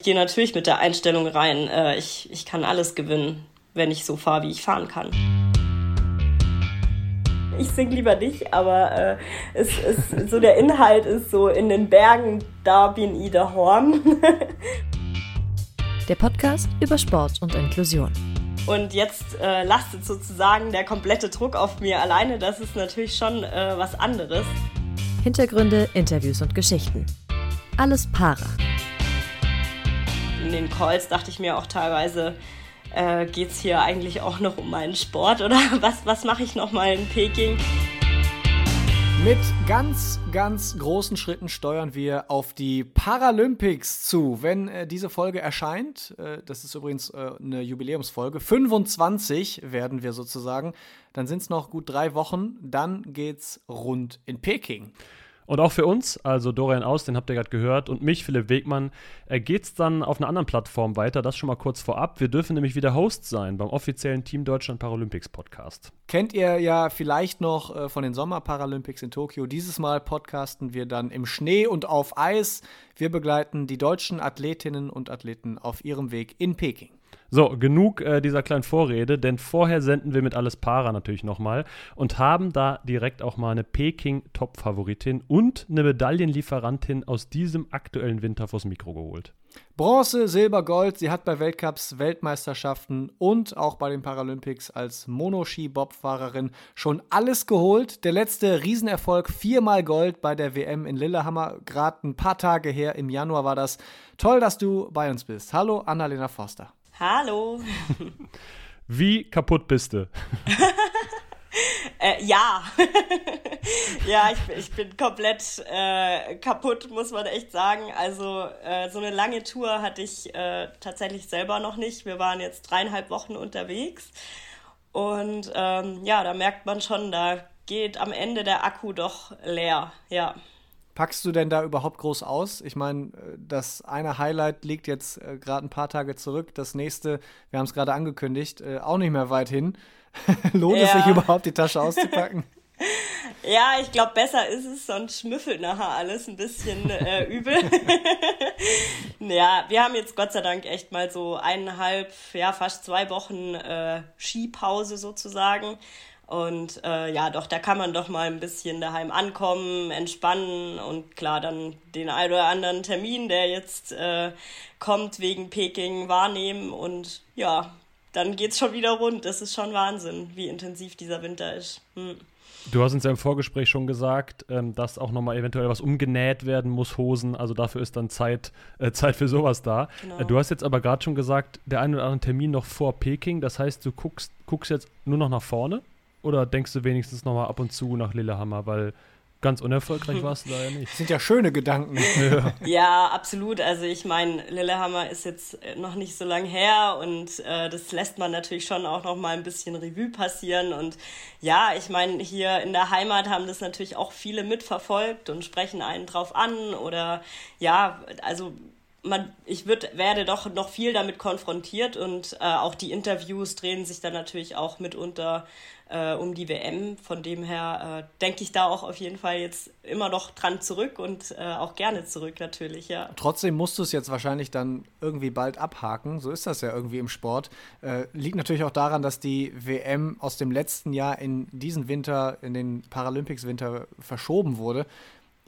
Ich gehe natürlich mit der Einstellung rein, äh, ich, ich kann alles gewinnen, wenn ich so fahre, wie ich fahren kann. Ich singe lieber nicht, aber äh, es ist, so der Inhalt ist so in den Bergen, da bin ich der Horn. der Podcast über Sport und Inklusion. Und jetzt äh, lastet sozusagen der komplette Druck auf mir alleine. Das ist natürlich schon äh, was anderes. Hintergründe, Interviews und Geschichten. Alles para den Calls dachte ich mir auch teilweise, äh, geht es hier eigentlich auch noch um meinen Sport oder was, was mache ich noch mal in Peking? Mit ganz, ganz großen Schritten steuern wir auf die Paralympics zu. Wenn äh, diese Folge erscheint, äh, das ist übrigens äh, eine Jubiläumsfolge, 25 werden wir sozusagen, dann sind es noch gut drei Wochen, dann geht's rund in Peking. Und auch für uns, also Dorian Aus, den habt ihr gerade gehört, und mich, Philipp Wegmann, äh, geht es dann auf einer anderen Plattform weiter. Das schon mal kurz vorab. Wir dürfen nämlich wieder Host sein beim offiziellen Team Deutschland Paralympics Podcast. Kennt ihr ja vielleicht noch äh, von den Sommerparalympics in Tokio. Dieses Mal podcasten wir dann im Schnee und auf Eis. Wir begleiten die deutschen Athletinnen und Athleten auf ihrem Weg in Peking. So, genug äh, dieser kleinen Vorrede, denn vorher senden wir mit Alles Para natürlich nochmal und haben da direkt auch mal eine Peking-Top-Favoritin und eine Medaillenlieferantin aus diesem aktuellen Winter vors Mikro geholt. Bronze, Silber, Gold. Sie hat bei Weltcups, Weltmeisterschaften und auch bei den Paralympics als Monoski-Bob-Fahrerin schon alles geholt. Der letzte Riesenerfolg, viermal Gold bei der WM in Lillehammer. Gerade ein paar Tage her, im Januar war das. Toll, dass du bei uns bist. Hallo, Annalena Forster. Hallo. Wie kaputt bist du? äh, ja. ja, ich, ich, bin komplett äh, kaputt, muss man echt sagen. Also äh, so eine lange Tour hatte ich äh, tatsächlich selber noch nicht. Wir waren jetzt dreieinhalb Wochen unterwegs. Und ähm, ja, da merkt man schon, da geht am Ende der Akku doch leer. Ja. Packst du denn da überhaupt groß aus? Ich meine, äh, das eine Highlight liegt jetzt äh, gerade ein paar Tage zurück. Das nächste, wir haben es gerade angekündigt, äh, auch nicht mehr weit hin. Lohnt ja. es sich überhaupt, die Tasche auszupacken? Ja, ich glaube, besser ist es, sonst schmüffelt nachher alles ein bisschen äh, übel. ja, wir haben jetzt Gott sei Dank echt mal so eineinhalb, ja, fast zwei Wochen äh, Skipause sozusagen. Und äh, ja, doch, da kann man doch mal ein bisschen daheim ankommen, entspannen und klar dann den ein oder anderen Termin, der jetzt äh, kommt wegen Peking, wahrnehmen und ja, dann geht's schon wieder rund. Das ist schon Wahnsinn, wie intensiv dieser Winter ist. Hm. Du hast uns ja im Vorgespräch schon gesagt, ähm, dass auch nochmal eventuell was umgenäht werden muss, Hosen. Also dafür ist dann Zeit, äh, Zeit für sowas da. Genau. Äh, du hast jetzt aber gerade schon gesagt, der ein oder andere Termin noch vor Peking. Das heißt, du guckst, guckst jetzt nur noch nach vorne? Oder denkst du wenigstens noch mal ab und zu nach Lillehammer, weil ganz unerfolgreich warst du da ja nicht. Das sind ja schöne Gedanken. ja. ja, absolut. Also ich meine, Lillehammer ist jetzt noch nicht so lang her und äh, das lässt man natürlich schon auch noch mal ein bisschen Revue passieren. Und ja, ich meine, hier in der Heimat haben das natürlich auch viele mitverfolgt und sprechen einen drauf an. Oder ja, also man, ich würd, werde doch noch viel damit konfrontiert und äh, auch die Interviews drehen sich dann natürlich auch mitunter äh, um die WM. Von dem her äh, denke ich da auch auf jeden Fall jetzt immer noch dran zurück und äh, auch gerne zurück natürlich, ja. Trotzdem musst du es jetzt wahrscheinlich dann irgendwie bald abhaken. So ist das ja irgendwie im Sport. Äh, liegt natürlich auch daran, dass die WM aus dem letzten Jahr in diesen Winter, in den Paralympics-Winter verschoben wurde.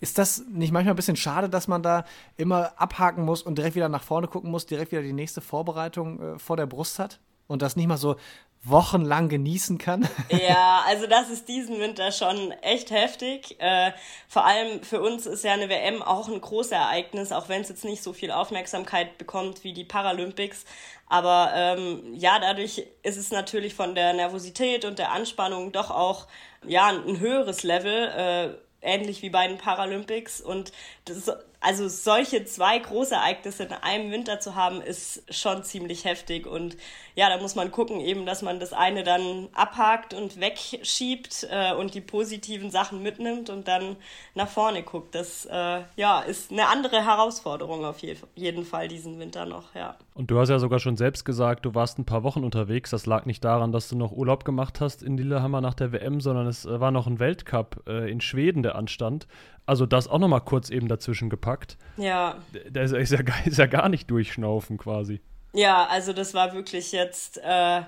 Ist das nicht manchmal ein bisschen schade, dass man da immer abhaken muss und direkt wieder nach vorne gucken muss, direkt wieder die nächste Vorbereitung äh, vor der Brust hat? Und das nicht mal so wochenlang genießen kann. Ja, also das ist diesen Winter schon echt heftig. Äh, vor allem für uns ist ja eine WM auch ein großes Ereignis, auch wenn es jetzt nicht so viel Aufmerksamkeit bekommt wie die Paralympics. Aber ähm, ja, dadurch ist es natürlich von der Nervosität und der Anspannung doch auch ja ein höheres Level. Äh, ähnlich wie bei den Paralympics. Und das, also solche zwei Großereignisse in einem Winter zu haben, ist schon ziemlich heftig. Und ja, da muss man gucken, eben, dass man das eine dann abhakt und wegschiebt äh, und die positiven Sachen mitnimmt und dann nach vorne guckt. Das äh, ja, ist eine andere Herausforderung auf je jeden Fall diesen Winter noch, ja. Und du hast ja sogar schon selbst gesagt, du warst ein paar Wochen unterwegs. Das lag nicht daran, dass du noch Urlaub gemacht hast in Lillehammer nach der WM, sondern es äh, war noch ein Weltcup äh, in Schweden, der anstand. Also das auch nochmal kurz eben dazwischen gepackt. Ja. Der ist, ist, ja, ist ja gar nicht durchschnaufen quasi. Ja, also das war wirklich jetzt äh,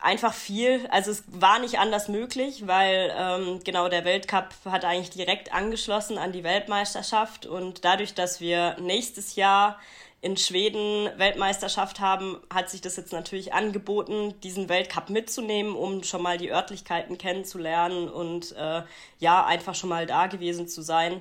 einfach viel. Also es war nicht anders möglich, weil ähm, genau der Weltcup hat eigentlich direkt angeschlossen an die Weltmeisterschaft und dadurch, dass wir nächstes Jahr in Schweden Weltmeisterschaft haben, hat sich das jetzt natürlich angeboten, diesen Weltcup mitzunehmen, um schon mal die Örtlichkeiten kennenzulernen und äh, ja, einfach schon mal da gewesen zu sein.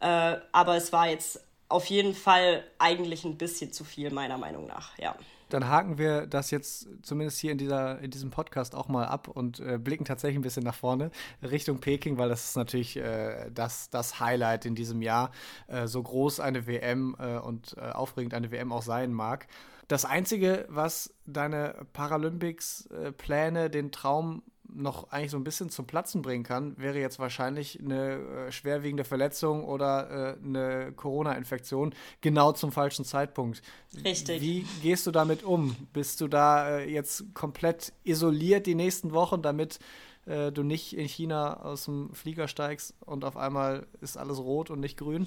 Äh, aber es war jetzt auf jeden Fall eigentlich ein bisschen zu viel, meiner Meinung nach, ja. Dann haken wir das jetzt zumindest hier in, dieser, in diesem Podcast auch mal ab und äh, blicken tatsächlich ein bisschen nach vorne Richtung Peking, weil das ist natürlich äh, das, das Highlight in diesem Jahr, äh, so groß eine WM äh, und äh, aufregend eine WM auch sein mag. Das Einzige, was deine Paralympics-Pläne, äh, den Traum noch eigentlich so ein bisschen zum Platzen bringen kann, wäre jetzt wahrscheinlich eine äh, schwerwiegende Verletzung oder äh, eine Corona-Infektion genau zum falschen Zeitpunkt. Richtig. Wie gehst du damit um? Bist du da äh, jetzt komplett isoliert die nächsten Wochen, damit äh, du nicht in China aus dem Flieger steigst und auf einmal ist alles rot und nicht grün?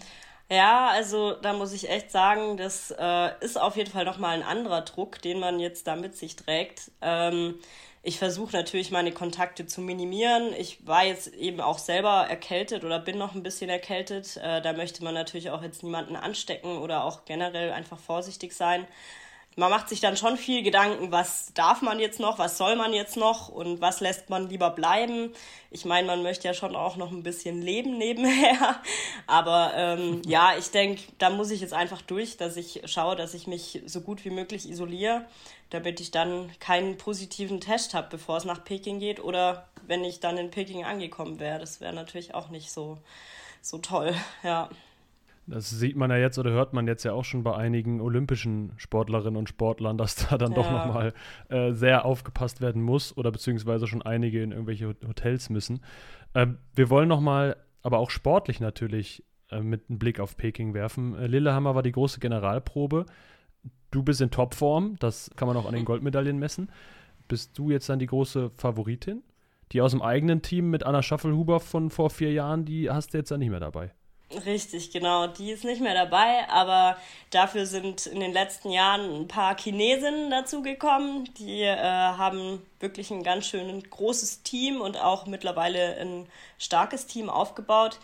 Ja, also da muss ich echt sagen, das äh, ist auf jeden Fall nochmal ein anderer Druck, den man jetzt da mit sich trägt. Ähm, ich versuche natürlich meine Kontakte zu minimieren. Ich war jetzt eben auch selber erkältet oder bin noch ein bisschen erkältet. Äh, da möchte man natürlich auch jetzt niemanden anstecken oder auch generell einfach vorsichtig sein man macht sich dann schon viel Gedanken, was darf man jetzt noch, was soll man jetzt noch und was lässt man lieber bleiben. Ich meine, man möchte ja schon auch noch ein bisschen leben nebenher. Aber ähm, ja, ich denke, da muss ich jetzt einfach durch, dass ich schaue, dass ich mich so gut wie möglich isoliere, damit ich dann keinen positiven Test habe, bevor es nach Peking geht oder wenn ich dann in Peking angekommen wäre. Das wäre natürlich auch nicht so, so toll, ja. Das sieht man ja jetzt oder hört man jetzt ja auch schon bei einigen olympischen Sportlerinnen und Sportlern, dass da dann ja. doch nochmal äh, sehr aufgepasst werden muss oder beziehungsweise schon einige in irgendwelche Hotels müssen. Ähm, wir wollen nochmal, aber auch sportlich natürlich, äh, mit einem Blick auf Peking werfen. Äh, Lillehammer war die große Generalprobe. Du bist in Topform, das kann man auch an den Goldmedaillen messen. Bist du jetzt dann die große Favoritin? Die aus dem eigenen Team mit Anna Schaffelhuber von vor vier Jahren, die hast du jetzt dann nicht mehr dabei. Richtig, genau. Die ist nicht mehr dabei, aber dafür sind in den letzten Jahren ein paar Chinesinnen dazugekommen. Die äh, haben wirklich ein ganz schön großes Team und auch mittlerweile ein starkes Team aufgebaut.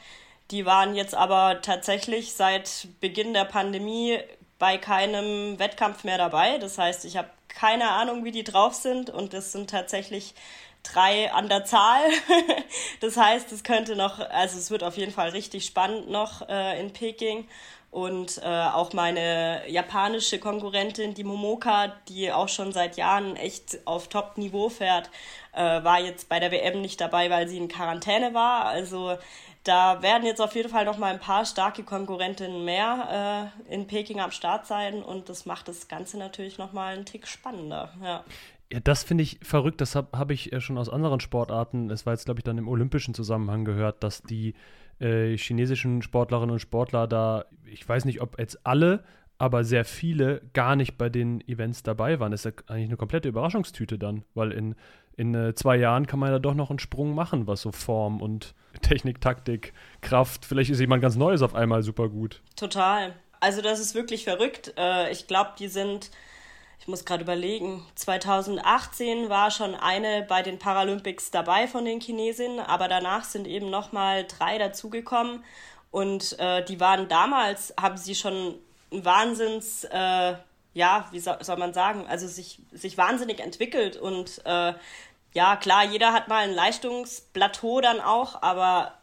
Die waren jetzt aber tatsächlich seit Beginn der Pandemie bei keinem Wettkampf mehr dabei. Das heißt, ich habe keine Ahnung, wie die drauf sind und das sind tatsächlich drei an der Zahl. das heißt, es könnte noch, also es wird auf jeden Fall richtig spannend noch äh, in Peking. Und äh, auch meine japanische Konkurrentin, die Momoka, die auch schon seit Jahren echt auf Top-Niveau fährt, äh, war jetzt bei der WM nicht dabei, weil sie in Quarantäne war. Also da werden jetzt auf jeden Fall noch mal ein paar starke Konkurrentinnen mehr äh, in Peking am Start sein und das macht das Ganze natürlich noch mal einen Tick spannender. Ja. Ja, das finde ich verrückt. Das habe hab ich schon aus anderen Sportarten, es war jetzt, glaube ich, dann im olympischen Zusammenhang gehört, dass die äh, chinesischen Sportlerinnen und Sportler da, ich weiß nicht, ob jetzt alle, aber sehr viele gar nicht bei den Events dabei waren. Das ist ja eigentlich eine komplette Überraschungstüte dann, weil in, in äh, zwei Jahren kann man ja doch noch einen Sprung machen, was so Form und Technik, Taktik, Kraft, vielleicht ist jemand ganz Neues auf einmal super gut. Total. Also das ist wirklich verrückt. Äh, ich glaube, die sind ich muss gerade überlegen, 2018 war schon eine bei den Paralympics dabei von den Chinesinnen, aber danach sind eben nochmal drei dazugekommen und äh, die waren damals, haben sie schon ein Wahnsinns, äh, ja, wie soll, soll, man sagen, also sich, sich wahnsinnig entwickelt und äh, ja, klar, jeder hat mal ein Leistungsplateau dann auch, aber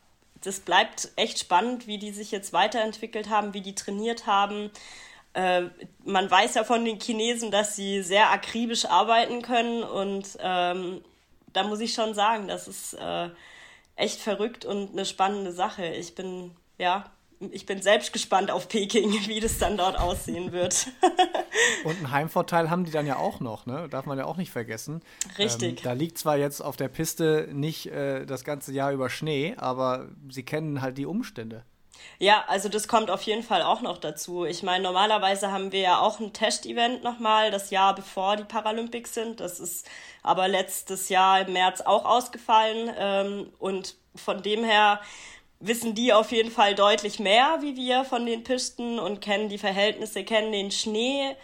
das bleibt echt spannend, wie die sich jetzt weiterentwickelt haben, wie die trainiert haben. Äh, man weiß ja von den Chinesen, dass sie sehr akribisch arbeiten können und ähm, da muss ich schon sagen, das ist äh, echt verrückt und eine spannende Sache. Ich bin, ja, ich bin selbst gespannt auf Peking, wie das dann dort aussehen wird. und einen Heimvorteil haben die dann ja auch noch, ne? Darf man ja auch nicht vergessen. Richtig. Ähm, da liegt zwar jetzt auf der Piste nicht äh, das ganze Jahr über Schnee, aber sie kennen halt die Umstände. Ja, also das kommt auf jeden Fall auch noch dazu. Ich meine, normalerweise haben wir ja auch ein Test-Event nochmal, das Jahr bevor die Paralympics sind. Das ist aber letztes Jahr im März auch ausgefallen. Ähm, und von dem her wissen die auf jeden Fall deutlich mehr wie wir von den Pisten und kennen die Verhältnisse, kennen den Schnee.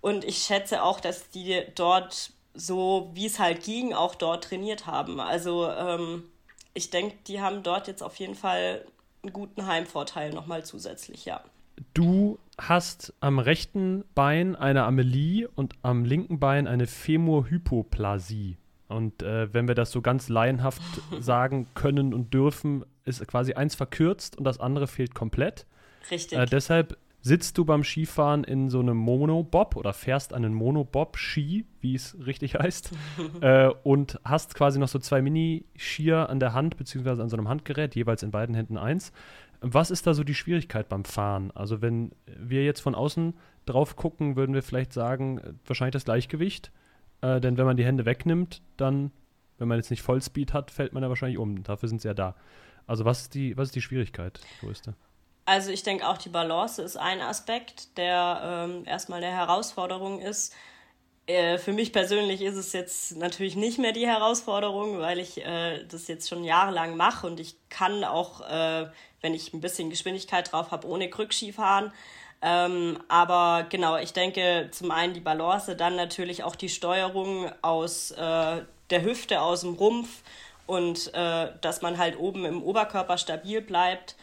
Und ich schätze auch, dass die dort so, wie es halt ging, auch dort trainiert haben. Also ähm, ich denke, die haben dort jetzt auf jeden Fall einen guten Heimvorteil nochmal zusätzlich, ja. Du hast am rechten Bein eine Amelie und am linken Bein eine Femorhypoplasie. Und äh, wenn wir das so ganz laienhaft sagen können und dürfen, ist quasi eins verkürzt und das andere fehlt komplett. Richtig. Äh, deshalb sitzt du beim Skifahren in so einem Monobob oder fährst einen Monobob-Ski, wie es richtig heißt, äh, und hast quasi noch so zwei Mini-Skier an der Hand, beziehungsweise an so einem Handgerät, jeweils in beiden Händen eins. Was ist da so die Schwierigkeit beim Fahren? Also, wenn wir jetzt von außen drauf gucken, würden wir vielleicht sagen, äh, wahrscheinlich das Gleichgewicht. Äh, denn wenn man die Hände wegnimmt, dann, wenn man jetzt nicht Vollspeed hat, fällt man ja wahrscheinlich um. Dafür sind sie ja da. Also, was ist die, was ist die Schwierigkeit, größte? Also ich denke auch die Balance ist ein Aspekt, der ähm, erstmal der Herausforderung ist. Äh, für mich persönlich ist es jetzt natürlich nicht mehr die Herausforderung, weil ich äh, das jetzt schon jahrelang mache und ich kann auch, äh, wenn ich ein bisschen Geschwindigkeit drauf habe, ohne Krückski fahren. Ähm, aber genau, ich denke zum einen die Balance, dann natürlich auch die Steuerung aus äh, der Hüfte, aus dem Rumpf und äh, dass man halt oben im Oberkörper stabil bleibt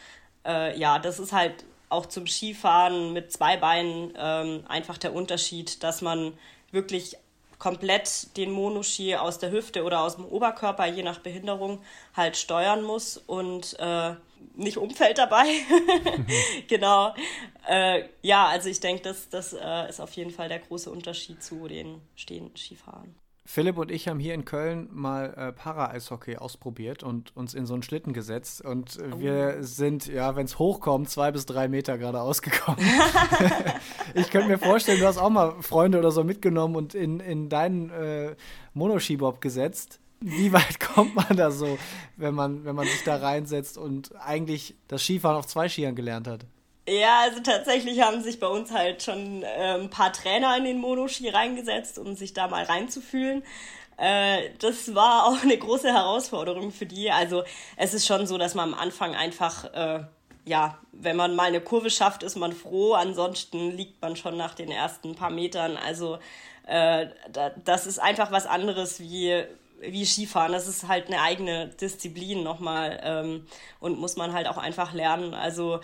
äh, ja, das ist halt auch zum Skifahren mit zwei Beinen ähm, einfach der Unterschied, dass man wirklich komplett den Monoski aus der Hüfte oder aus dem Oberkörper, je nach Behinderung, halt steuern muss und äh, nicht umfällt dabei. genau. Äh, ja, also ich denke, das, das äh, ist auf jeden Fall der große Unterschied zu den stehenden Skifahren. Philipp und ich haben hier in Köln mal äh, Para-Eishockey ausprobiert und uns in so einen Schlitten gesetzt. Und äh, oh. wir sind, ja, wenn es hochkommt, zwei bis drei Meter gerade ausgekommen. ich könnte mir vorstellen, du hast auch mal Freunde oder so mitgenommen und in, in deinen äh, Monoschibob gesetzt. Wie weit kommt man da so, wenn man, wenn man sich da reinsetzt und eigentlich das Skifahren auf zwei Skiern gelernt hat? Ja, also tatsächlich haben sich bei uns halt schon äh, ein paar Trainer in den Monoski reingesetzt, um sich da mal reinzufühlen. Äh, das war auch eine große Herausforderung für die. Also es ist schon so, dass man am Anfang einfach, äh, ja, wenn man mal eine Kurve schafft, ist man froh. Ansonsten liegt man schon nach den ersten paar Metern. Also äh, da, das ist einfach was anderes wie wie Skifahren. Das ist halt eine eigene Disziplin nochmal ähm, und muss man halt auch einfach lernen. Also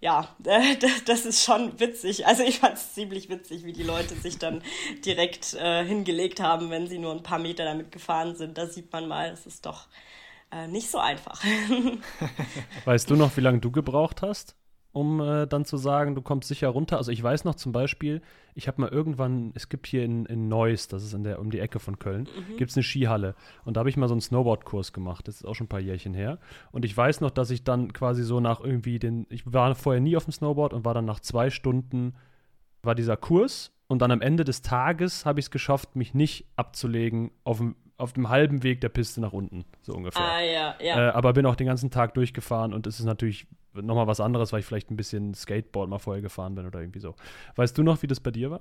ja, das ist schon witzig. Also ich fand es ziemlich witzig, wie die Leute sich dann direkt äh, hingelegt haben, wenn sie nur ein paar Meter damit gefahren sind. Da sieht man mal, es ist doch äh, nicht so einfach. weißt du noch, wie lange du gebraucht hast? Um äh, dann zu sagen, du kommst sicher runter. Also ich weiß noch zum Beispiel, ich habe mal irgendwann, es gibt hier in, in Neuss, das ist in der, um die Ecke von Köln, mhm. gibt es eine Skihalle. Und da habe ich mal so einen Snowboard-Kurs gemacht. Das ist auch schon ein paar Jährchen her. Und ich weiß noch, dass ich dann quasi so nach irgendwie den, ich war vorher nie auf dem Snowboard und war dann nach zwei Stunden, war dieser Kurs. Und dann am Ende des Tages habe ich es geschafft, mich nicht abzulegen auf dem auf dem halben Weg der Piste nach unten, so ungefähr. Ah, ja, ja. Äh, aber bin auch den ganzen Tag durchgefahren und es ist natürlich nochmal was anderes, weil ich vielleicht ein bisschen Skateboard mal vorher gefahren bin oder irgendwie so. Weißt du noch, wie das bei dir war?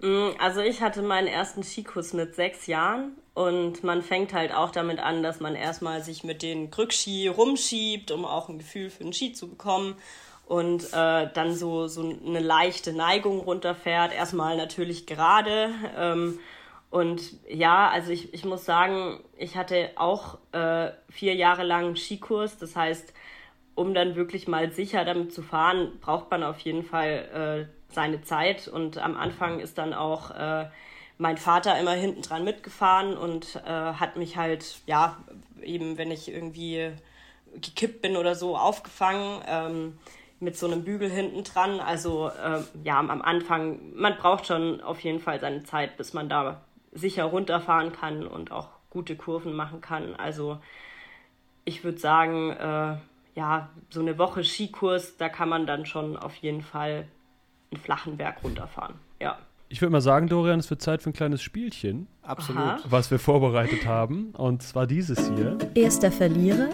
Mm, also ich hatte meinen ersten Skikurs mit sechs Jahren und man fängt halt auch damit an, dass man erstmal sich mit den Krückski rumschiebt, um auch ein Gefühl für den Ski zu bekommen und äh, dann so, so eine leichte Neigung runterfährt. Erstmal natürlich gerade. Ähm, und ja, also ich, ich muss sagen, ich hatte auch äh, vier Jahre lang Skikurs. Das heißt, um dann wirklich mal sicher damit zu fahren, braucht man auf jeden Fall äh, seine Zeit. Und am Anfang ist dann auch äh, mein Vater immer hinten dran mitgefahren und äh, hat mich halt, ja, eben wenn ich irgendwie gekippt bin oder so, aufgefangen. Ähm, mit so einem Bügel hinten dran. Also äh, ja, am Anfang, man braucht schon auf jeden Fall seine Zeit, bis man da sicher runterfahren kann und auch gute Kurven machen kann. Also ich würde sagen, äh, ja, so eine Woche Skikurs, da kann man dann schon auf jeden Fall einen flachen Berg runterfahren. Ja. Ich würde mal sagen, Dorian, es wird Zeit für ein kleines Spielchen. Absolut. Aha. Was wir vorbereitet haben. Und zwar dieses hier. Erster Verlierer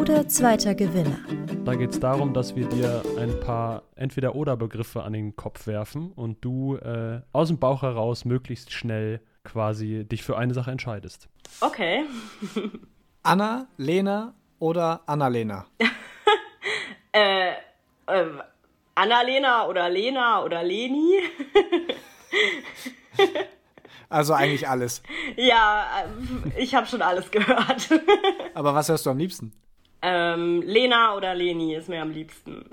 oder zweiter Gewinner. Da geht es darum, dass wir dir ein paar Entweder-Oder-Begriffe an den Kopf werfen und du äh, aus dem Bauch heraus möglichst schnell quasi dich für eine Sache entscheidest. Okay. Anna, Lena oder Annalena? äh, äh, Annalena oder Lena oder Leni? also eigentlich alles. Ja, ich habe schon alles gehört. Aber was hörst du am liebsten? Ähm, Lena oder Leni ist mir am liebsten.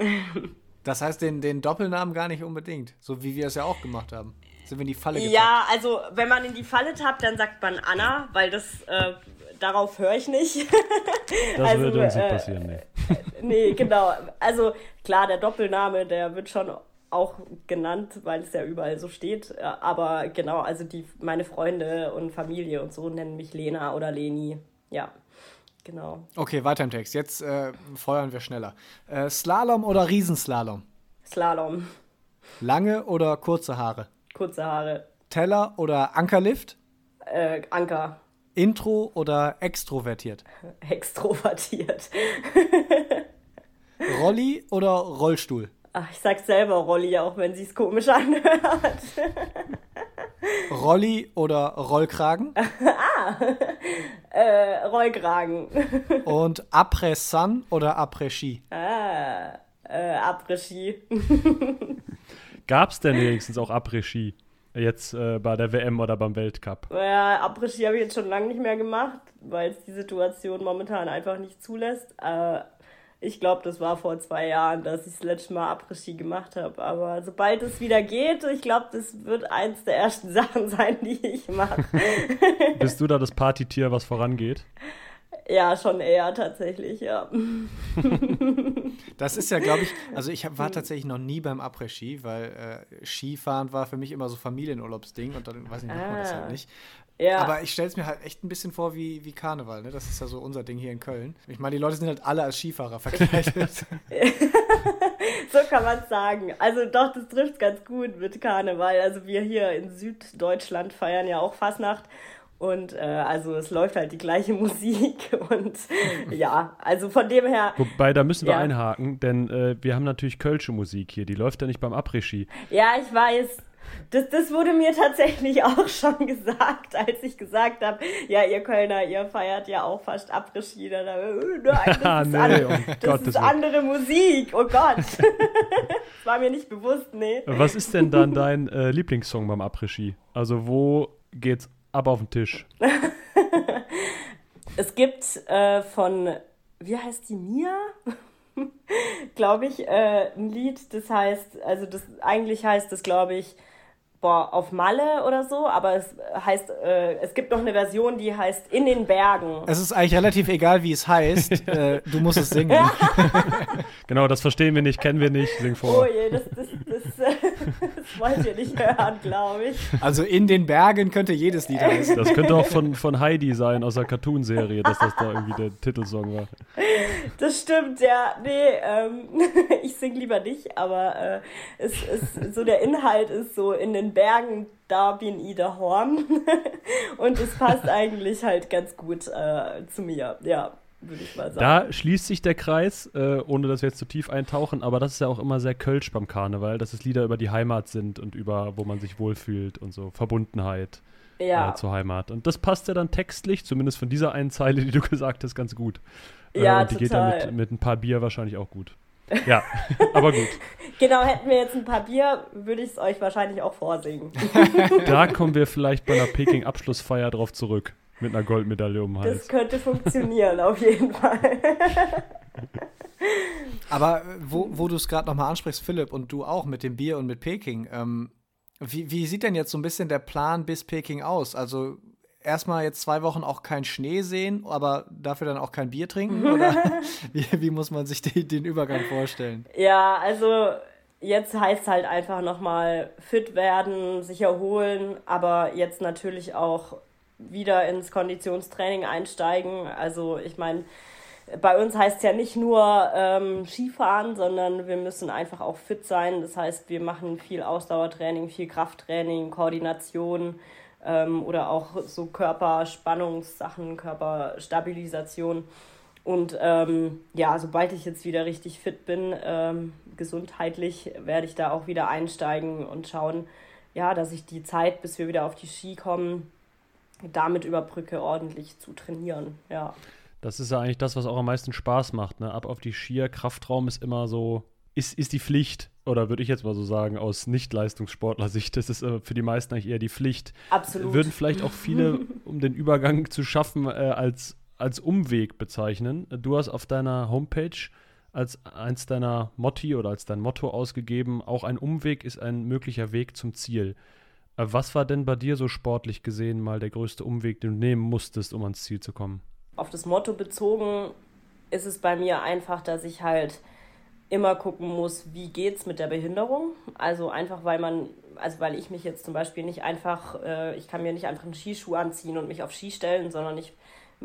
Das heißt, den, den Doppelnamen gar nicht unbedingt, so wie wir es ja auch gemacht haben. Sind wir in die Falle getappt? Ja, also wenn man in die Falle tappt, dann sagt man Anna, weil das äh, darauf höre ich nicht. das also, würde uns nicht äh, passieren, nee. nee, genau. Also klar, der Doppelname, der wird schon auch genannt, weil es ja überall so steht. Aber genau, also die, meine Freunde und Familie und so nennen mich Lena oder Leni. Ja. Genau. Okay, weiter im Text. Jetzt äh, feuern wir schneller. Äh, Slalom oder Riesenslalom? Slalom. Lange oder kurze Haare? Kurze Haare. Teller oder Ankerlift? Äh, Anker. Intro oder extrovertiert? Extrovertiert. Rolli oder Rollstuhl? Ach, ich sag selber Rolli, auch wenn sie es komisch anhört. Rolli oder Rollkragen? ah, äh, Rollkragen. Und Après-Sun oder Après-Ski? Ah, äh, Après-Ski. Gab es denn wenigstens auch Après-Ski? Jetzt äh, bei der WM oder beim Weltcup? Ja, Après-Ski habe ich jetzt schon lange nicht mehr gemacht, weil es die Situation momentan einfach nicht zulässt. Äh, ich glaube, das war vor zwei Jahren, dass ich das letzte Mal Après-Ski gemacht habe. Aber sobald es wieder geht, ich glaube, das wird eins der ersten Sachen sein, die ich mache. Bist du da das Partytier, was vorangeht? Ja, schon eher tatsächlich, ja. Das ist ja, glaube ich, also ich war tatsächlich noch nie beim Après-Ski, weil äh, Skifahren war für mich immer so Familienurlaubsding und dann weiß ich, macht man das halt ah. nicht. Ja. Aber ich stelle es mir halt echt ein bisschen vor wie, wie Karneval, ne? Das ist ja so unser Ding hier in Köln. Ich meine, die Leute sind halt alle als Skifahrer verkleidet. so kann man es sagen. Also doch, das trifft ganz gut mit Karneval. Also wir hier in Süddeutschland feiern ja auch Fasnacht. Und äh, also es läuft halt die gleiche Musik und ja, also von dem her. Wobei, da müssen wir ja. einhaken, denn äh, wir haben natürlich kölsche Musik hier, die läuft ja nicht beim Après-Ski. Ja, ich weiß. Das, das wurde mir tatsächlich auch schon gesagt, als ich gesagt habe, ja, ihr Kölner, ihr feiert ja auch fast Après-Ski. Äh, nein, das, ist, nee, andere, um das ist andere Musik, oh Gott. das war mir nicht bewusst, nee. Was ist denn dann dein äh, Lieblingssong beim Après-Ski? Also wo geht's ab auf den Tisch? es gibt äh, von, wie heißt die, Mia? glaube ich, äh, ein Lied, das heißt, also das eigentlich heißt das, glaube ich, boah, auf Malle oder so, aber es heißt, äh, es gibt noch eine Version, die heißt In den Bergen. Es ist eigentlich relativ egal, wie es heißt. äh, du musst es singen. genau, das verstehen wir nicht, kennen wir nicht, sing vor. Oh je, das, wollt ihr nicht hören, glaube ich. Also In den Bergen könnte jedes Lied heißen. Das könnte auch von, von Heidi sein, aus der Cartoon-Serie, dass das da irgendwie der Titelsong war. Das stimmt, ja. Nee, ähm, ich sing lieber nicht, aber äh, es, es, so der Inhalt ist so in den Bergen, da bin ich daheim. Und es passt eigentlich halt ganz gut äh, zu mir, ja. Würde ich mal sagen. Da schließt sich der Kreis, äh, ohne dass wir jetzt zu tief eintauchen, aber das ist ja auch immer sehr kölsch beim Karneval, dass es Lieder über die Heimat sind und über, wo man sich wohlfühlt und so, Verbundenheit ja. äh, zur Heimat. Und das passt ja dann textlich, zumindest von dieser einen Zeile, die du gesagt hast, ganz gut. Äh, ja, und die total. geht dann mit, mit ein paar Bier wahrscheinlich auch gut. Ja, aber gut. Genau, hätten wir jetzt ein paar Bier, würde ich es euch wahrscheinlich auch vorsingen. da kommen wir vielleicht bei einer Peking-Abschlussfeier drauf zurück. Mit einer Goldmedaille um den Hals. Das könnte funktionieren, auf jeden Fall. Aber wo, wo du es gerade nochmal ansprichst, Philipp, und du auch mit dem Bier und mit Peking, ähm, wie, wie sieht denn jetzt so ein bisschen der Plan bis Peking aus? Also erstmal jetzt zwei Wochen auch kein Schnee sehen, aber dafür dann auch kein Bier trinken? Oder wie, wie muss man sich die, den Übergang vorstellen? Ja, also jetzt heißt es halt einfach nochmal fit werden, sich erholen, aber jetzt natürlich auch wieder ins Konditionstraining einsteigen. Also ich meine, bei uns heißt es ja nicht nur ähm, Skifahren, sondern wir müssen einfach auch fit sein. Das heißt, wir machen viel Ausdauertraining, viel Krafttraining, Koordination ähm, oder auch so Körperspannungssachen, Körperstabilisation. Und ähm, ja, sobald ich jetzt wieder richtig fit bin, ähm, gesundheitlich, werde ich da auch wieder einsteigen und schauen, ja, dass ich die Zeit, bis wir wieder auf die Ski kommen, damit überbrücke, ordentlich zu trainieren. Ja. Das ist ja eigentlich das, was auch am meisten Spaß macht. Ne? Ab auf die Skier, Kraftraum ist immer so, ist, ist die Pflicht. Oder würde ich jetzt mal so sagen, aus Nicht-Leistungssportler-Sicht, das ist äh, für die meisten eigentlich eher die Pflicht. Absolut. Würden vielleicht auch viele, um den Übergang zu schaffen, äh, als, als Umweg bezeichnen. Du hast auf deiner Homepage als eins deiner Motti oder als dein Motto ausgegeben, auch ein Umweg ist ein möglicher Weg zum Ziel. Äh, was war denn bei dir so sportlich gesehen mal der größte Umweg, den du nehmen musstest, um ans Ziel zu kommen? Auf das Motto bezogen ist es bei mir einfach, dass ich halt immer gucken muss, wie geht's mit der Behinderung. Also einfach, weil man, also weil ich mich jetzt zum Beispiel nicht einfach, äh, ich kann mir nicht einfach einen Skischuh anziehen und mich auf Ski stellen, sondern ich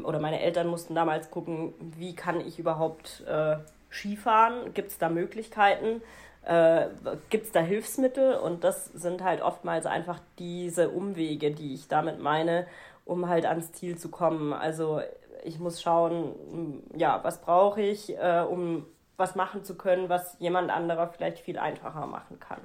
oder meine Eltern mussten damals gucken, wie kann ich überhaupt äh, Skifahren? Gibt es da Möglichkeiten? Äh, Gibt es da Hilfsmittel? Und das sind halt oftmals einfach diese Umwege, die ich damit meine, um halt ans Ziel zu kommen. Also ich muss schauen, ja, was brauche ich, äh, um was machen zu können, was jemand anderer vielleicht viel einfacher machen kann.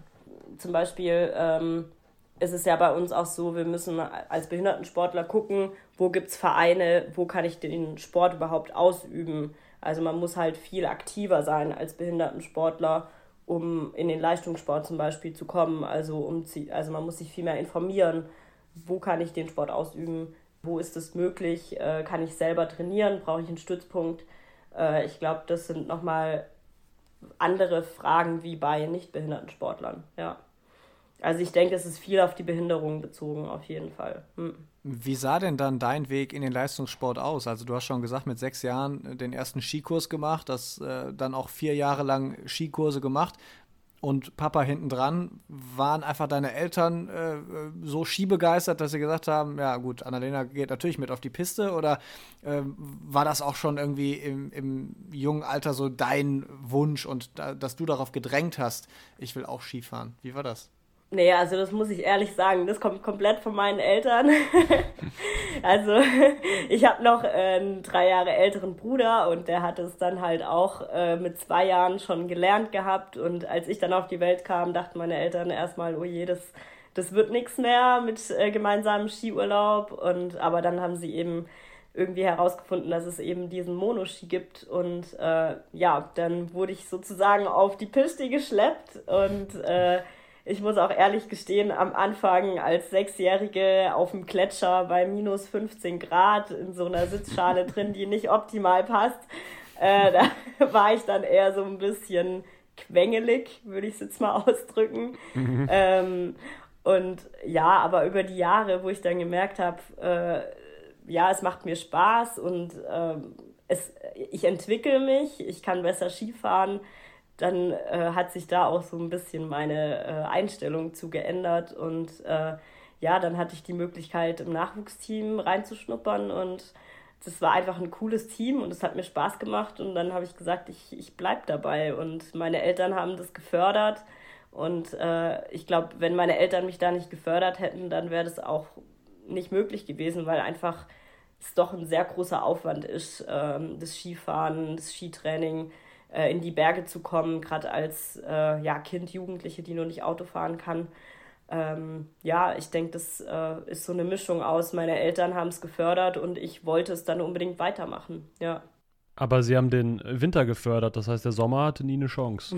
Zum Beispiel ähm, ist es ja bei uns auch so, wir müssen als Behindertensportler gucken, wo gibt es Vereine, wo kann ich den Sport überhaupt ausüben. Also man muss halt viel aktiver sein als Behindertensportler, um in den Leistungssport zum Beispiel zu kommen. Also, um, also man muss sich viel mehr informieren, wo kann ich den Sport ausüben, wo ist es möglich, äh, kann ich selber trainieren, brauche ich einen Stützpunkt. Äh, ich glaube, das sind nochmal andere Fragen wie bei Nichtbehindertensportlern. Ja. Also ich denke, es ist viel auf die Behinderung bezogen, auf jeden Fall. Hm. Wie sah denn dann dein Weg in den Leistungssport aus? Also du hast schon gesagt, mit sechs Jahren den ersten Skikurs gemacht, das äh, dann auch vier Jahre lang Skikurse gemacht und Papa hinten dran. Waren einfach deine Eltern äh, so skibegeistert, dass sie gesagt haben, ja gut, Annalena geht natürlich mit auf die Piste oder äh, war das auch schon irgendwie im, im, jungen Alter so dein Wunsch und da, dass du darauf gedrängt hast, ich will auch Skifahren? Wie war das? Nee, also das muss ich ehrlich sagen, das kommt komplett von meinen Eltern. also ich habe noch einen drei Jahre älteren Bruder und der hat es dann halt auch äh, mit zwei Jahren schon gelernt gehabt. Und als ich dann auf die Welt kam, dachten meine Eltern erstmal, oh je, das, das wird nichts mehr mit äh, gemeinsamem Skiurlaub. Und aber dann haben sie eben irgendwie herausgefunden, dass es eben diesen Monoski gibt. Und äh, ja, dann wurde ich sozusagen auf die Piste geschleppt und äh, ich muss auch ehrlich gestehen, am Anfang als Sechsjährige auf dem Gletscher bei minus 15 Grad in so einer Sitzschale drin, die nicht optimal passt, äh, da war ich dann eher so ein bisschen quengelig, würde ich es jetzt mal ausdrücken. Mhm. Ähm, und ja, aber über die Jahre, wo ich dann gemerkt habe, äh, ja, es macht mir Spaß und äh, es, ich entwickle mich, ich kann besser Skifahren, dann äh, hat sich da auch so ein bisschen meine äh, Einstellung zu geändert und äh, ja, dann hatte ich die Möglichkeit, im Nachwuchsteam reinzuschnuppern und das war einfach ein cooles Team und es hat mir Spaß gemacht und dann habe ich gesagt, ich, ich bleibe dabei und meine Eltern haben das gefördert und äh, ich glaube, wenn meine Eltern mich da nicht gefördert hätten, dann wäre das auch nicht möglich gewesen, weil einfach es doch ein sehr großer Aufwand ist, ähm, das Skifahren, das Skitraining, äh, in die Berge zu kommen, gerade als äh, ja, Kind, Jugendliche, die nur nicht Auto fahren kann. Ähm, ja, ich denke, das äh, ist so eine Mischung aus, meine Eltern haben es gefördert und ich wollte es dann unbedingt weitermachen, ja. Aber sie haben den Winter gefördert, das heißt, der Sommer hatte nie eine Chance.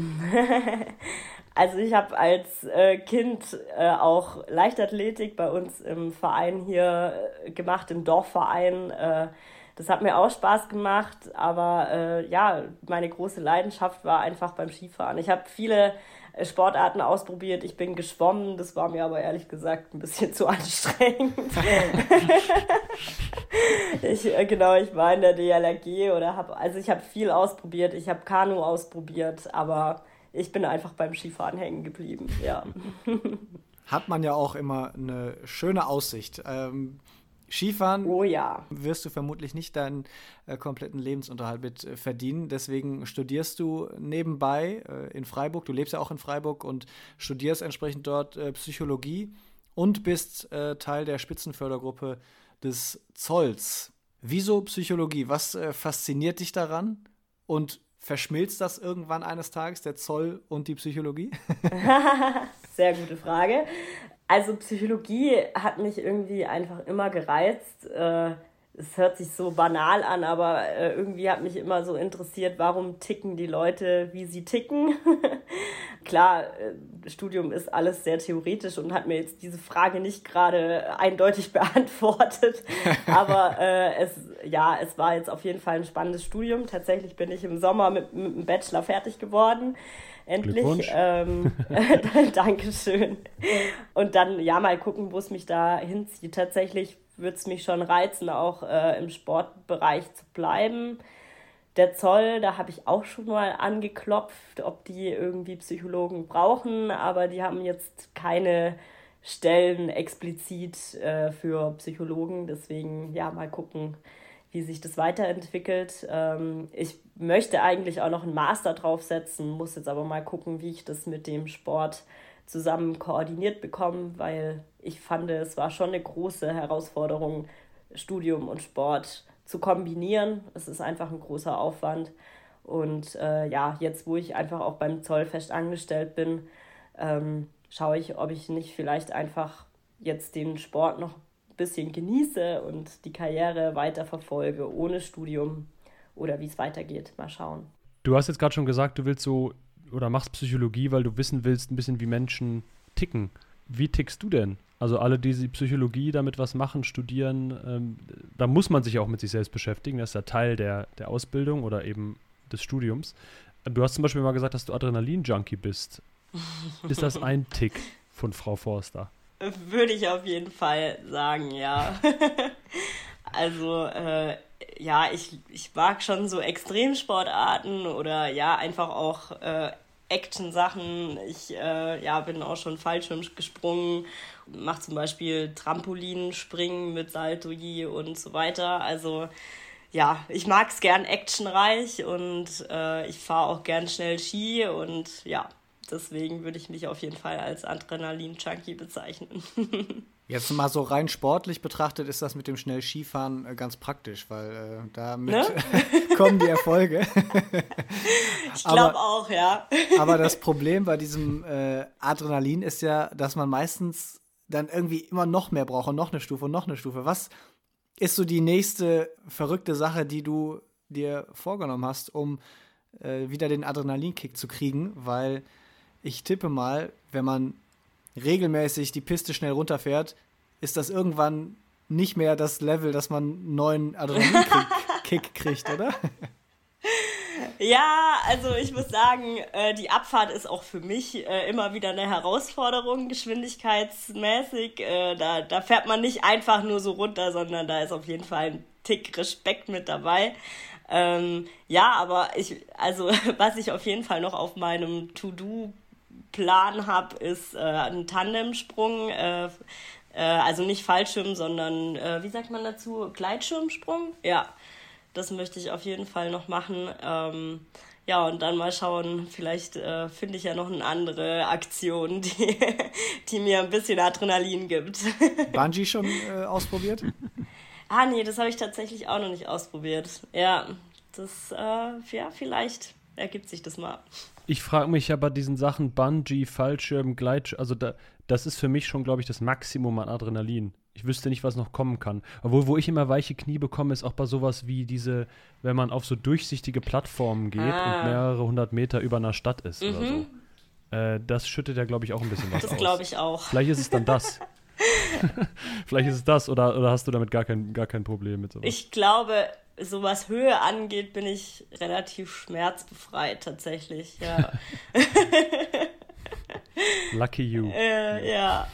also ich habe als äh, Kind äh, auch Leichtathletik bei uns im Verein hier äh, gemacht, im Dorfverein. Das hat mir auch Spaß gemacht, aber äh, ja, meine große Leidenschaft war einfach beim Skifahren. Ich habe viele äh, Sportarten ausprobiert. Ich bin geschwommen, das war mir aber ehrlich gesagt ein bisschen zu anstrengend. ich, äh, genau, ich war in der DLRG oder habe, also ich habe viel ausprobiert. Ich habe Kanu ausprobiert, aber ich bin einfach beim Skifahren hängen geblieben, ja. Hat man ja auch immer eine schöne Aussicht. Ähm, Skifahren oh, ja. wirst du vermutlich nicht deinen äh, kompletten Lebensunterhalt mit äh, verdienen. Deswegen studierst du nebenbei äh, in Freiburg. Du lebst ja auch in Freiburg und studierst entsprechend dort äh, Psychologie und bist äh, Teil der Spitzenfördergruppe des Zolls. Wieso Psychologie? Was äh, fasziniert dich daran? Und verschmilzt das irgendwann eines Tages, der Zoll und die Psychologie? Sehr gute Frage. Also Psychologie hat mich irgendwie einfach immer gereizt. Äh, es hört sich so banal an, aber äh, irgendwie hat mich immer so interessiert, warum ticken die Leute, wie sie ticken. Klar, äh, Studium ist alles sehr theoretisch und hat mir jetzt diese Frage nicht gerade eindeutig beantwortet. aber äh, es, ja, es war jetzt auf jeden Fall ein spannendes Studium. Tatsächlich bin ich im Sommer mit, mit dem Bachelor fertig geworden endlich. Ähm, Dankeschön. Und dann ja mal gucken, wo es mich da hinzieht. Tatsächlich würde es mich schon reizen, auch äh, im Sportbereich zu bleiben. Der Zoll, da habe ich auch schon mal angeklopft, ob die irgendwie Psychologen brauchen, aber die haben jetzt keine Stellen explizit äh, für Psychologen. Deswegen ja, mal gucken, wie sich das weiterentwickelt. Ähm, ich möchte eigentlich auch noch einen Master draufsetzen, muss jetzt aber mal gucken, wie ich das mit dem Sport zusammen koordiniert bekomme, weil ich fand, es war schon eine große Herausforderung, Studium und Sport zu kombinieren. Es ist einfach ein großer Aufwand. Und äh, ja, jetzt, wo ich einfach auch beim Zoll fest angestellt bin, ähm, schaue ich, ob ich nicht vielleicht einfach jetzt den Sport noch ein bisschen genieße und die Karriere weiter verfolge, ohne Studium oder wie es weitergeht. Mal schauen. Du hast jetzt gerade schon gesagt, du willst so oder machst Psychologie, weil du wissen willst, ein bisschen wie Menschen ticken. Wie tickst du denn? Also alle, die die Psychologie damit was machen, studieren, ähm, da muss man sich auch mit sich selbst beschäftigen. Das ist ja Teil der, der Ausbildung oder eben des Studiums. Du hast zum Beispiel mal gesagt, dass du Adrenalin-Junkie bist. Ist das ein Tick von Frau Forster? Würde ich auf jeden Fall sagen, ja. also, äh, ja, ich, ich mag schon so Extremsportarten oder ja, einfach auch äh, Action-Sachen. Ich äh, ja, bin auch schon Fallschirm gesprungen, mache zum Beispiel Trampolinspringen mit Salto und so weiter. Also ja, ich mag es gern actionreich und äh, ich fahre auch gern schnell Ski und ja, deswegen würde ich mich auf jeden Fall als Adrenalin-Junkie bezeichnen. Jetzt mal so rein sportlich betrachtet ist das mit dem schnell Skifahren äh, ganz praktisch, weil äh, damit ne? kommen die Erfolge. ich glaube auch, ja. aber das Problem bei diesem äh, Adrenalin ist ja, dass man meistens dann irgendwie immer noch mehr braucht und noch eine Stufe und noch eine Stufe. Was ist so die nächste verrückte Sache, die du dir vorgenommen hast, um äh, wieder den Adrenalinkick zu kriegen? Weil ich tippe mal, wenn man regelmäßig die Piste schnell runterfährt, ist das irgendwann nicht mehr das Level, dass man einen neuen Adrenalinkick kriegt, oder? Ja, also ich muss sagen, äh, die Abfahrt ist auch für mich äh, immer wieder eine Herausforderung, geschwindigkeitsmäßig. Äh, da, da fährt man nicht einfach nur so runter, sondern da ist auf jeden Fall ein Tick Respekt mit dabei. Ähm, ja, aber ich, also was ich auf jeden Fall noch auf meinem To-Do Plan habe, ist äh, ein Tandemsprung. Äh, äh, also nicht Fallschirm, sondern, äh, wie sagt man dazu, Gleitschirmsprung? Ja, das möchte ich auf jeden Fall noch machen. Ähm, ja, und dann mal schauen, vielleicht äh, finde ich ja noch eine andere Aktion, die, die mir ein bisschen Adrenalin gibt. Bungee schon äh, ausprobiert? Ah, nee, das habe ich tatsächlich auch noch nicht ausprobiert. Ja, das, ja, vielleicht ergibt sich das mal. Ich frage mich ja bei diesen Sachen Bungee, Fallschirm, Gleitschirm, also da, das ist für mich schon, glaube ich, das Maximum an Adrenalin. Ich wüsste nicht, was noch kommen kann. Obwohl, wo ich immer weiche Knie bekomme, ist auch bei sowas wie diese, wenn man auf so durchsichtige Plattformen geht ah. und mehrere hundert Meter über einer Stadt ist mhm. oder so. Äh, das schüttet ja, glaube ich, auch ein bisschen was das aus. Das glaube ich auch. Vielleicht ist es dann das. Vielleicht ist es das oder, oder hast du damit gar kein, gar kein Problem mit sowas? Ich glaube, so was Höhe angeht, bin ich relativ schmerzbefreit tatsächlich, ja. Lucky you. Äh, ja.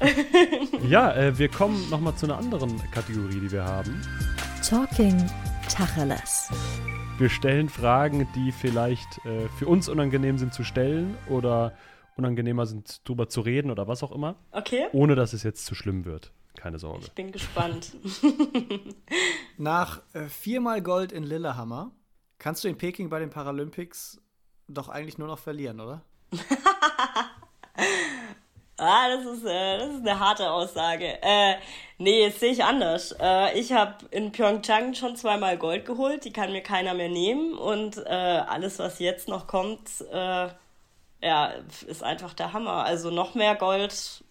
ja, äh, wir kommen nochmal zu einer anderen Kategorie, die wir haben. Talking Tacheles. Wir stellen Fragen, die vielleicht äh, für uns unangenehm sind zu stellen oder unangenehmer sind, drüber zu reden oder was auch immer. Okay. Ohne dass es jetzt zu schlimm wird. Keine Sorge. Ich bin gespannt. Nach äh, viermal Gold in Lillehammer kannst du in Peking bei den Paralympics doch eigentlich nur noch verlieren, oder? ah, das ist, äh, das ist eine harte Aussage. Äh, nee, das sehe ich anders. Äh, ich habe in Pyeongchang schon zweimal Gold geholt, die kann mir keiner mehr nehmen. Und äh, alles, was jetzt noch kommt, äh, ja, ist einfach der Hammer. Also noch mehr Gold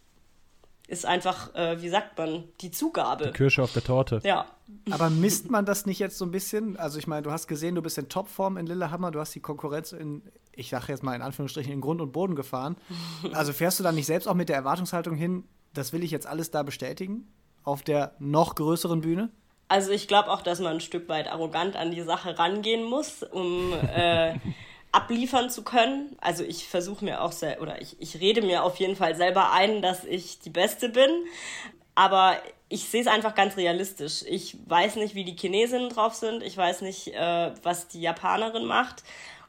ist einfach, äh, wie sagt man, die Zugabe. Die Kirsche auf der Torte. Ja. Aber misst man das nicht jetzt so ein bisschen? Also ich meine, du hast gesehen, du bist in Topform in Lillehammer, du hast die Konkurrenz in, ich sage jetzt mal in Anführungsstrichen, in Grund und Boden gefahren. Also fährst du da nicht selbst auch mit der Erwartungshaltung hin, das will ich jetzt alles da bestätigen? Auf der noch größeren Bühne? Also ich glaube auch, dass man ein Stück weit arrogant an die Sache rangehen muss, um äh, abliefern zu können. Also ich versuche mir auch sehr, oder ich, ich rede mir auf jeden Fall selber ein, dass ich die Beste bin. Aber ich sehe es einfach ganz realistisch. Ich weiß nicht, wie die Chinesinnen drauf sind. Ich weiß nicht, äh, was die Japanerin macht.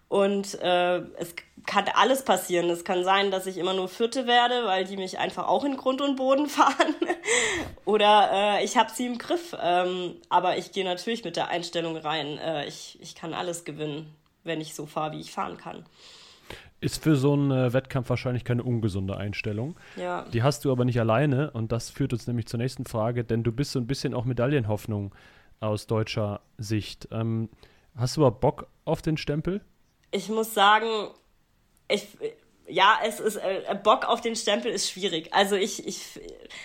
Und äh, es kann alles passieren. Es kann sein, dass ich immer nur Vierte werde, weil die mich einfach auch in Grund und Boden fahren. Oder äh, ich habe sie im Griff. Ähm, aber ich gehe natürlich mit der Einstellung rein. Äh, ich, ich kann alles gewinnen, wenn ich so fahre, wie ich fahren kann. Ist für so einen äh, Wettkampf wahrscheinlich keine ungesunde Einstellung. Ja. Die hast du aber nicht alleine und das führt uns nämlich zur nächsten Frage, denn du bist so ein bisschen auch Medaillenhoffnung aus deutscher Sicht. Ähm, hast du überhaupt Bock auf den Stempel? Ich muss sagen, ich, ja, es ist, äh, Bock auf den Stempel ist schwierig. Also ich, ich,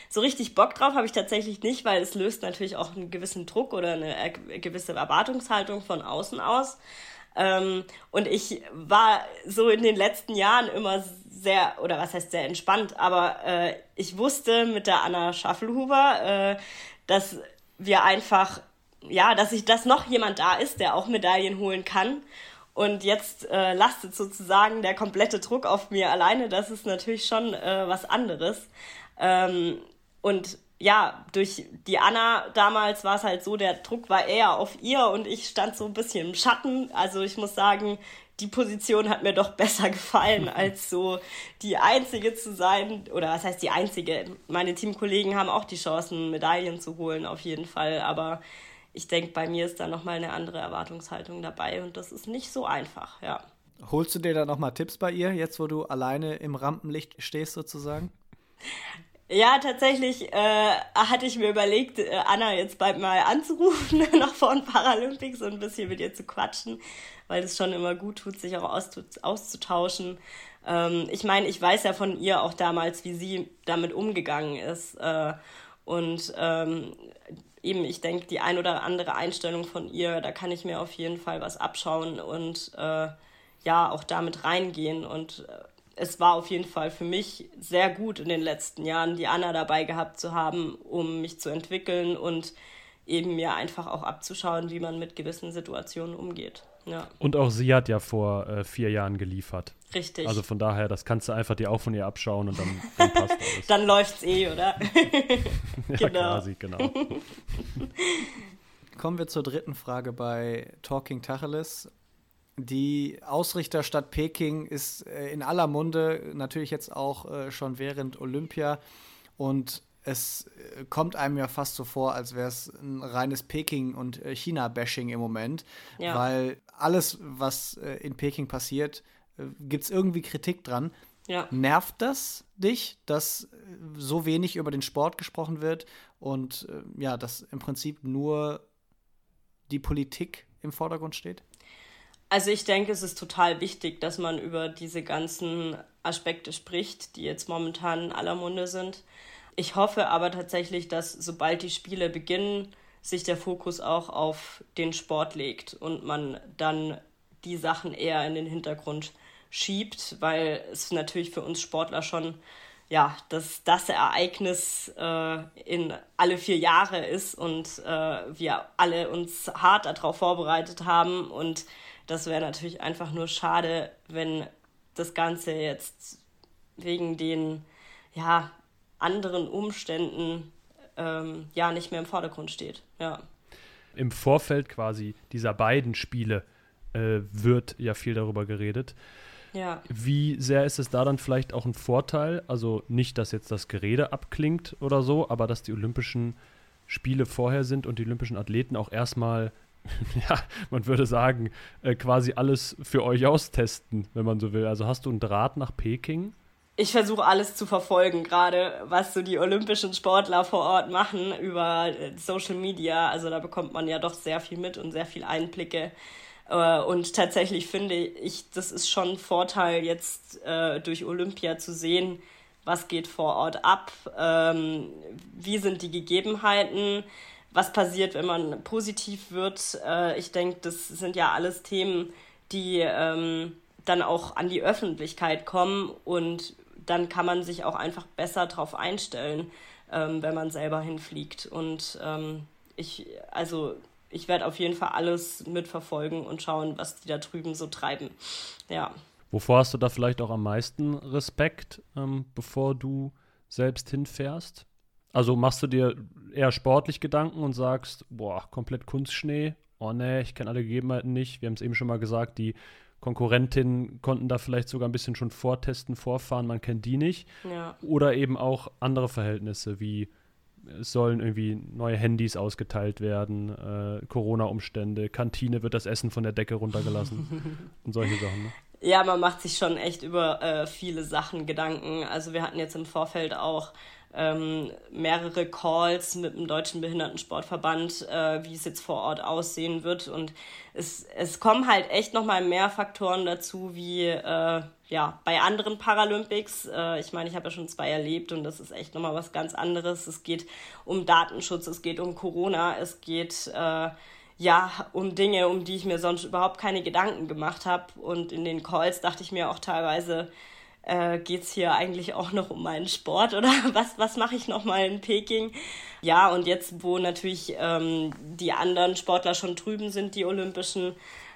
so richtig Bock drauf habe ich tatsächlich nicht, weil es löst natürlich auch einen gewissen Druck oder eine äh, gewisse Erwartungshaltung von außen aus. Ähm, und ich war so in den letzten Jahren immer sehr, oder was heißt sehr entspannt, aber äh, ich wusste mit der Anna Schaffelhuber, äh, dass wir einfach, ja, dass ich, dass noch jemand da ist, der auch Medaillen holen kann. Und jetzt äh, lastet sozusagen der komplette Druck auf mir alleine. Das ist natürlich schon äh, was anderes. Ähm, und ja, durch die Anna damals war es halt so, der Druck war eher auf ihr und ich stand so ein bisschen im Schatten. Also ich muss sagen, die Position hat mir doch besser gefallen, als so die Einzige zu sein. Oder was heißt die Einzige? Meine Teamkollegen haben auch die Chancen, Medaillen zu holen, auf jeden Fall. Aber ich denke, bei mir ist da nochmal eine andere Erwartungshaltung dabei und das ist nicht so einfach, ja. Holst du dir da nochmal Tipps bei ihr, jetzt wo du alleine im Rampenlicht stehst sozusagen? Ja, tatsächlich äh, hatte ich mir überlegt, äh, Anna jetzt bald mal anzurufen, noch vor den Paralympics und ein bisschen mit ihr zu quatschen, weil es schon immer gut tut, sich auch auszutauschen. Ähm, ich meine, ich weiß ja von ihr auch damals, wie sie damit umgegangen ist. Äh, und ähm, eben, ich denke, die ein oder andere Einstellung von ihr, da kann ich mir auf jeden Fall was abschauen und äh, ja, auch damit reingehen. Und äh, es war auf jeden Fall für mich sehr gut in den letzten Jahren, die Anna dabei gehabt zu haben, um mich zu entwickeln und eben mir einfach auch abzuschauen, wie man mit gewissen Situationen umgeht. Ja. Und auch sie hat ja vor äh, vier Jahren geliefert. Richtig. Also von daher, das kannst du einfach dir auch von ihr abschauen und dann, dann passt alles. dann läuft's eh, oder? ja, genau. quasi, genau. Kommen wir zur dritten Frage bei Talking Tacheles. Die Ausrichterstadt Peking ist äh, in aller Munde, natürlich jetzt auch äh, schon während Olympia. Und es äh, kommt einem ja fast so vor, als wäre es ein reines Peking- und China-Bashing im Moment. Ja. Weil alles, was in Peking passiert, gibt es irgendwie Kritik dran. Ja. Nervt das dich, dass so wenig über den Sport gesprochen wird und ja, dass im Prinzip nur die Politik im Vordergrund steht? Also ich denke, es ist total wichtig, dass man über diese ganzen Aspekte spricht, die jetzt momentan in aller Munde sind. Ich hoffe aber tatsächlich, dass sobald die Spiele beginnen, sich der Fokus auch auf den Sport legt und man dann die Sachen eher in den Hintergrund schiebt, weil es natürlich für uns Sportler schon ja, dass das Ereignis äh, in alle vier Jahre ist und äh, wir alle uns hart darauf vorbereitet haben und das wäre natürlich einfach nur schade, wenn das Ganze jetzt wegen den ja, anderen Umständen ähm, ja nicht mehr im Vordergrund steht. Ja. Im Vorfeld quasi dieser beiden Spiele äh, wird ja viel darüber geredet. Ja. Wie sehr ist es da dann vielleicht auch ein Vorteil? Also nicht, dass jetzt das Gerede abklingt oder so, aber dass die Olympischen Spiele vorher sind und die olympischen Athleten auch erstmal ja, man würde sagen, äh, quasi alles für euch austesten, wenn man so will. Also hast du einen Draht nach Peking? Ich versuche alles zu verfolgen, gerade was so die olympischen Sportler vor Ort machen über äh, Social Media. Also da bekommt man ja doch sehr viel mit und sehr viel Einblicke. Äh, und tatsächlich finde ich, das ist schon ein Vorteil, jetzt äh, durch Olympia zu sehen, was geht vor Ort ab, ähm, wie sind die Gegebenheiten, was passiert, wenn man positiv wird. Äh, ich denke, das sind ja alles Themen, die ähm, dann auch an die Öffentlichkeit kommen und dann kann man sich auch einfach besser darauf einstellen, ähm, wenn man selber hinfliegt. Und ähm, ich, also ich werde auf jeden Fall alles mitverfolgen und schauen, was die da drüben so treiben. Ja. Wovor hast du da vielleicht auch am meisten Respekt, ähm, bevor du selbst hinfährst? Also machst du dir eher sportlich Gedanken und sagst, boah, komplett Kunstschnee, oh ne, ich kenne alle Gegebenheiten nicht. Wir haben es eben schon mal gesagt, die Konkurrentinnen konnten da vielleicht sogar ein bisschen schon vortesten, vorfahren, man kennt die nicht. Ja. Oder eben auch andere Verhältnisse, wie es sollen irgendwie neue Handys ausgeteilt werden, äh, Corona-Umstände, Kantine wird das Essen von der Decke runtergelassen und solche Sachen. Ne? Ja, man macht sich schon echt über äh, viele Sachen Gedanken. Also wir hatten jetzt im Vorfeld auch ähm, mehrere Calls mit dem Deutschen Behindertensportverband, äh, wie es jetzt vor Ort aussehen wird. Und es, es kommen halt echt nochmal mehr Faktoren dazu, wie äh, ja, bei anderen Paralympics. Äh, ich meine, ich habe ja schon zwei erlebt und das ist echt nochmal was ganz anderes. Es geht um Datenschutz, es geht um Corona, es geht äh, ja, um Dinge, um die ich mir sonst überhaupt keine Gedanken gemacht habe. Und in den Calls dachte ich mir auch teilweise, äh, geht es hier eigentlich auch noch um meinen Sport oder was, was mache ich noch mal in Peking? Ja, und jetzt, wo natürlich ähm, die anderen Sportler schon drüben sind, die Olympischen,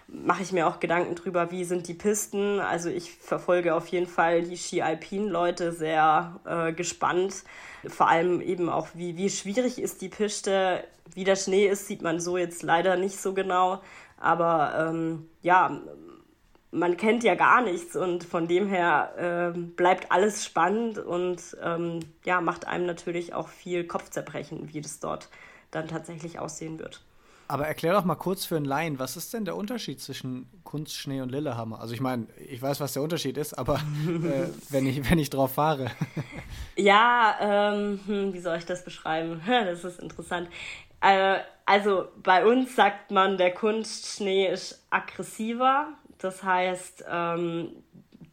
mache ich mir auch Gedanken drüber, wie sind die Pisten. Also ich verfolge auf jeden Fall die Ski-Alpin-Leute sehr äh, gespannt. Vor allem eben auch, wie, wie schwierig ist die Piste. Wie der Schnee ist, sieht man so jetzt leider nicht so genau. Aber ähm, ja, man kennt ja gar nichts und von dem her äh, bleibt alles spannend und ähm, ja, macht einem natürlich auch viel Kopfzerbrechen, wie das dort dann tatsächlich aussehen wird. Aber erklär doch mal kurz für einen Laien, was ist denn der Unterschied zwischen Kunstschnee und Lillehammer? Also ich meine, ich weiß, was der Unterschied ist, aber äh, wenn, ich, wenn ich drauf fahre. ja, ähm, hm, wie soll ich das beschreiben? Das ist interessant. Äh, also bei uns sagt man, der Kunstschnee ist aggressiver. Das heißt, ähm,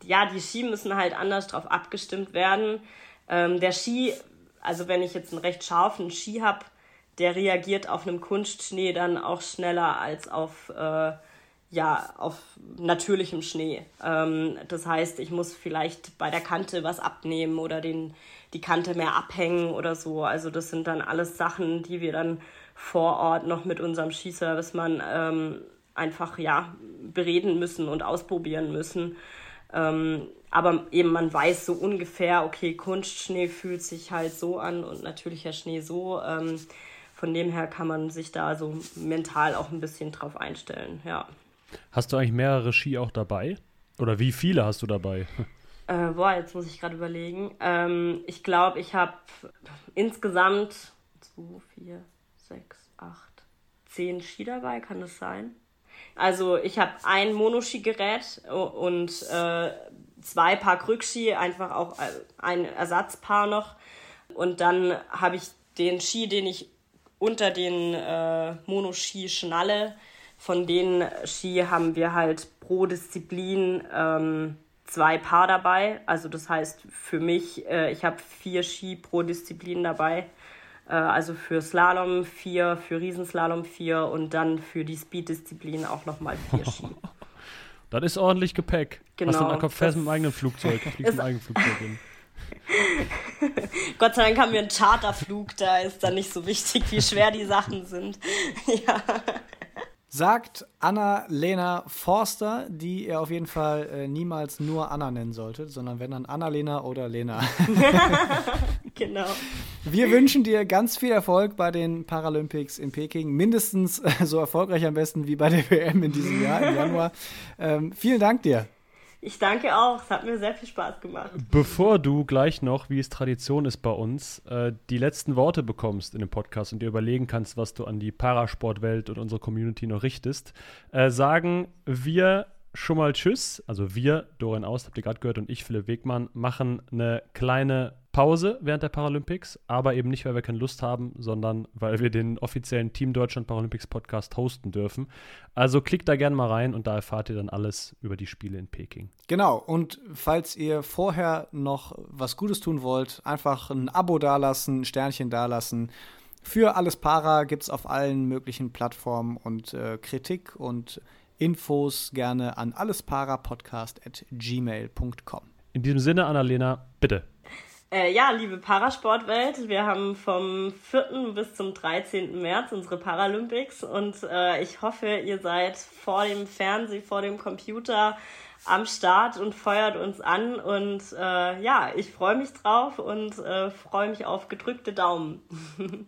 ja, die Ski müssen halt anders drauf abgestimmt werden. Ähm, der Ski, also wenn ich jetzt einen recht scharfen Ski habe, der reagiert auf einem Kunstschnee dann auch schneller als auf, äh, ja, auf natürlichem Schnee. Ähm, das heißt, ich muss vielleicht bei der Kante was abnehmen oder den, die Kante mehr abhängen oder so. Also das sind dann alles Sachen, die wir dann vor Ort noch mit unserem Skiservicemann ähm, einfach ja bereden müssen und ausprobieren müssen. Ähm, aber eben man weiß so ungefähr, okay, Kunstschnee fühlt sich halt so an und natürlicher Schnee so. Ähm, von dem her kann man sich da so mental auch ein bisschen drauf einstellen, ja. Hast du eigentlich mehrere Ski auch dabei? Oder wie viele hast du dabei? Äh, boah, jetzt muss ich gerade überlegen. Ähm, ich glaube, ich habe insgesamt 2, 4, 6, 8, 10 Ski dabei, kann das sein? Also ich habe ein Monoski-Gerät und äh, zwei Paar Krückski, einfach auch äh, ein Ersatzpaar noch. Und dann habe ich den Ski, den ich unter den äh, Monoski schnalle. Von den Ski haben wir halt pro Disziplin ähm, zwei Paar dabei. Also das heißt für mich, äh, ich habe vier Ski pro Disziplin dabei. Äh, also für Slalom vier, für Riesenslalom vier und dann für die Speed-Disziplin auch nochmal vier Ski. Das ist ordentlich Gepäck. Genau. Hast du einen Kopf fest mit dem eigenen Flugzeug? Fliegst mit dem eigenen Flugzeug hin. Gott sei Dank haben wir einen Charterflug, da ist dann nicht so wichtig, wie schwer die Sachen sind. ja. Sagt Anna-Lena Forster, die ihr auf jeden Fall äh, niemals nur Anna nennen solltet, sondern wenn dann Anna-Lena oder Lena. genau. Wir wünschen dir ganz viel Erfolg bei den Paralympics in Peking. Mindestens äh, so erfolgreich am besten wie bei der WM in diesem Jahr, im Januar. Ähm, vielen Dank dir. Ich danke auch. Es hat mir sehr viel Spaß gemacht. Bevor du gleich noch, wie es Tradition ist bei uns, äh, die letzten Worte bekommst in dem Podcast und dir überlegen kannst, was du an die Parasportwelt und unsere Community noch richtest, äh, sagen wir schon mal Tschüss. Also wir, Dorian Aust, habt ihr gerade gehört, und ich, Philipp Wegmann, machen eine kleine Pause während der Paralympics, aber eben nicht, weil wir keine Lust haben, sondern weil wir den offiziellen Team Deutschland Paralympics Podcast hosten dürfen. Also klickt da gerne mal rein und da erfahrt ihr dann alles über die Spiele in Peking. Genau, und falls ihr vorher noch was Gutes tun wollt, einfach ein Abo dalassen, ein Sternchen dalassen. Für alles Para gibt es auf allen möglichen Plattformen und äh, Kritik und Infos gerne an allesparapodcast.gmail.com. In diesem Sinne, Annalena, bitte. Äh, ja, liebe Parasportwelt, wir haben vom 4. bis zum 13. März unsere Paralympics und äh, ich hoffe, ihr seid vor dem Fernseh, vor dem Computer am Start und feuert uns an und äh, ja, ich freue mich drauf und äh, freue mich auf gedrückte Daumen.